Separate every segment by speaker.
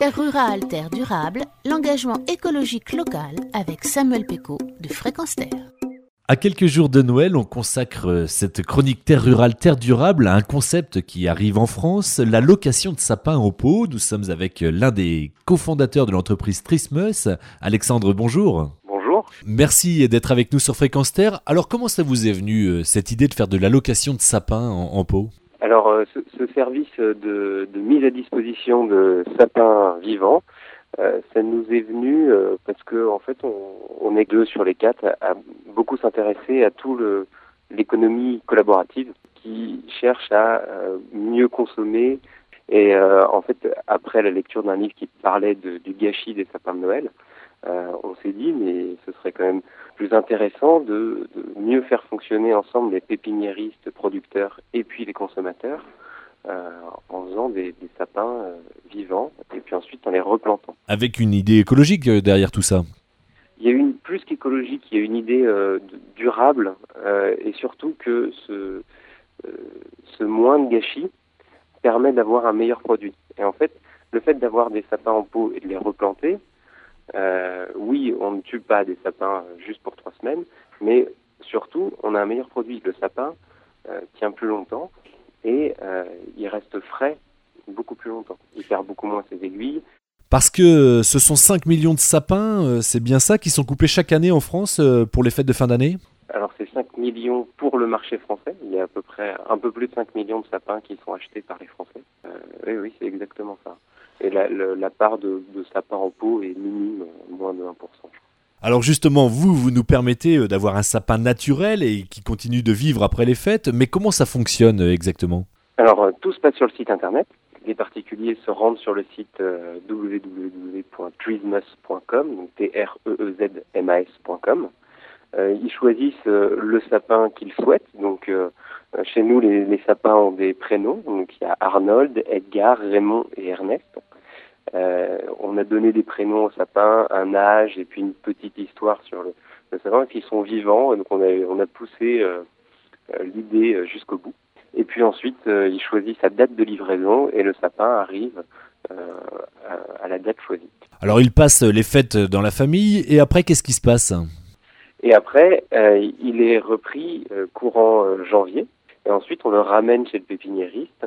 Speaker 1: Terre rurale, terre durable, l'engagement écologique local avec Samuel Péco de Fréquence Terre.
Speaker 2: À quelques jours de Noël, on consacre cette chronique Terre rurale, terre durable à un concept qui arrive en France, la location de sapins en pot. Nous sommes avec l'un des cofondateurs de l'entreprise Trismus. Alexandre, bonjour.
Speaker 3: Bonjour.
Speaker 2: Merci d'être avec nous sur Fréquence Terre. Alors, comment ça vous est venu, euh, cette idée de faire de la location de sapins en, en pot?
Speaker 3: Alors, euh, ce, ce service de, de mise à disposition de sapins vivants, euh, ça nous est venu euh, parce que en fait, on, on est deux sur les quatre à, beaucoup s'intéresser à tout le l'économie collaborative qui cherche à euh, mieux consommer. Et euh, en fait, après la lecture d'un livre qui parlait du gâchis des sapins de Noël, euh, on s'est dit mais ce serait quand même plus intéressant de, de mieux faire fonctionner ensemble les pépiniéristes, producteurs et puis les consommateurs euh, en faisant des, des sapins euh, vivants et puis ensuite en les replantant.
Speaker 2: Avec une idée écologique derrière tout ça.
Speaker 3: Il y a une plus qu'écologique, il y a une idée durable et surtout que ce, ce moins de gâchis permet d'avoir un meilleur produit. Et en fait, le fait d'avoir des sapins en pot et de les replanter, euh, oui, on ne tue pas des sapins euh, juste pour trois semaines, mais surtout, on a un meilleur produit. Le sapin euh, tient plus longtemps et euh, il reste frais beaucoup plus longtemps. Il perd beaucoup moins ses aiguilles.
Speaker 2: Parce que ce sont 5 millions de sapins, c'est bien ça, qui sont coupés chaque année en France pour les fêtes de fin d'année?
Speaker 3: Alors c'est 5 millions pour le marché français. Il y a à peu près un peu plus de 5 millions de sapins qui sont achetés par les Français. Oui, oui, c'est exactement ça. Et la, part de, de sapins en pot est minime, euh, moins de 1%. je crois.
Speaker 2: Alors justement, vous, vous nous permettez euh, d'avoir un sapin naturel et qui continue de vivre après les fêtes, mais comment ça fonctionne euh, exactement?
Speaker 3: Alors tout se passe sur le site internet. Les particuliers se rendent sur le site www.treesmas.com, donc t r z m a s.com. Euh, ils choisissent euh, le sapin qu'ils souhaitent. Donc euh, chez nous, les, les sapins ont des prénoms. Donc il y a Arnold, Edgar, Raymond et Ernest. Euh, on a donné des prénoms aux sapins, un âge et puis une petite histoire sur le, le sapin. Ils sont vivants. Donc on a, on a poussé euh, euh, l'idée jusqu'au bout. Et puis ensuite, euh, il choisit sa date de livraison et le sapin arrive à, à la date choisie.
Speaker 2: Alors il passe les fêtes dans la famille et après qu'est-ce qui se passe?
Speaker 3: Et après, il est repris courant janvier. Et ensuite, on le ramène chez le pépiniériste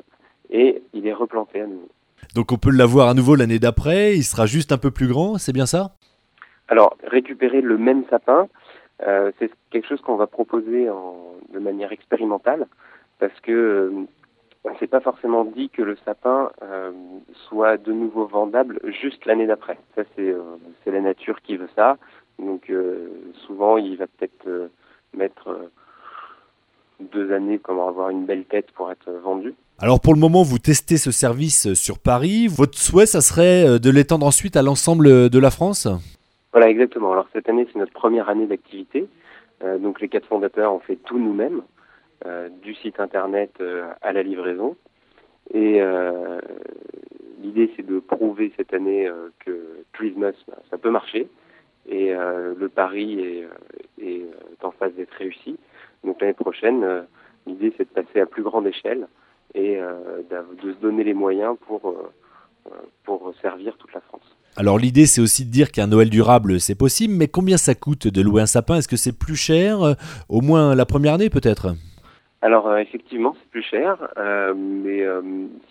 Speaker 3: et il est replanté à nouveau.
Speaker 2: Donc on peut l'avoir à nouveau l'année d'après, il sera juste un peu plus grand, c'est bien ça?
Speaker 3: Alors, récupérer le même sapin, euh, c'est quelque chose qu'on va proposer de manière expérimentale parce que euh, c'est pas forcément dit que le sapin euh, soit de nouveau vendable juste l'année d'après. Ça, c'est euh, la nature qui veut ça. Donc, souvent, il va peut-être mettre deux années comme avoir une belle tête pour être vendu.
Speaker 2: Alors pour le moment, vous testez ce service sur Paris. Votre souhait, ça serait euh, de l'étendre ensuite à l'ensemble de la France?
Speaker 3: Voilà, exactement. Alors cette année, c'est notre première année d'activité. Euh, donc les quatre fondateurs ont fait tout nous-mêmes, euh, du site internet euh, à la livraison. Et euh, l'idée, c'est de prouver cette année euh, que Christmas, bah, ça peut marcher. Et euh, le pari est, euh, euh, en phase d'être réussi. Donc l'année prochaine, euh, l'idée, c'est de passer à plus grande échelle et euh, d'av- de se donner les moyens pour, euh, euh, pour servir toute la France.
Speaker 2: Alors l'idée, c'est aussi de dire qu'un Noël durable, c'est possible, mais combien ça coûte de louer un sapin? Est-ce que c'est plus cher Au moins la première année peut-être?
Speaker 3: Alors euh, effectivement, c'est plus cher, euh, mais euh,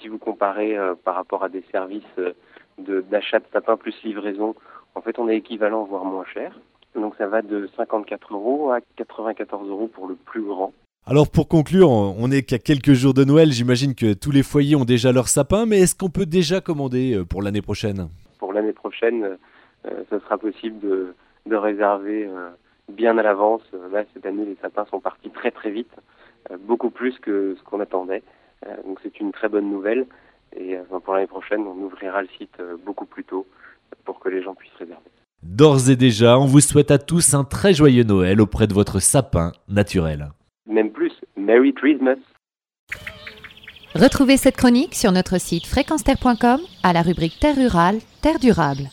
Speaker 3: si vous comparez par rapport à des services euh, de- d'achat de, sapins plus livraison, en fait, on est équivalent, voire moins cher. Donc ça va de 54 euros à 94 euros pour le plus grand.
Speaker 2: Alors pour conclure, on n'est qu'à quelques jours de Noël, j'imagine que tous les foyers ont déjà leur sapin, mais est-ce qu'on peut déjà commander euh, pour l'année prochaine?
Speaker 3: Pour l'année prochaine, euh, ce sera possible de, de réserver euh, bien à l'avance. Euh, Là, cette année, les sapins sont partis très très vite, euh, beaucoup plus que ce qu'on attendait. Euh, donc c'est une très bonne nouvelle. Et euh, pour l'année prochaine, on ouvrira le site euh, beaucoup plus tôt pour que les gens puissent réserver.
Speaker 2: D'ores et déjà, on vous souhaite à tous un très joyeux Noël auprès de votre sapin naturel.
Speaker 3: Même plus, Merry Christmas
Speaker 4: Retrouvez cette chronique sur notre site fréquenceterre.com à la rubrique Terre rurale, terre durable.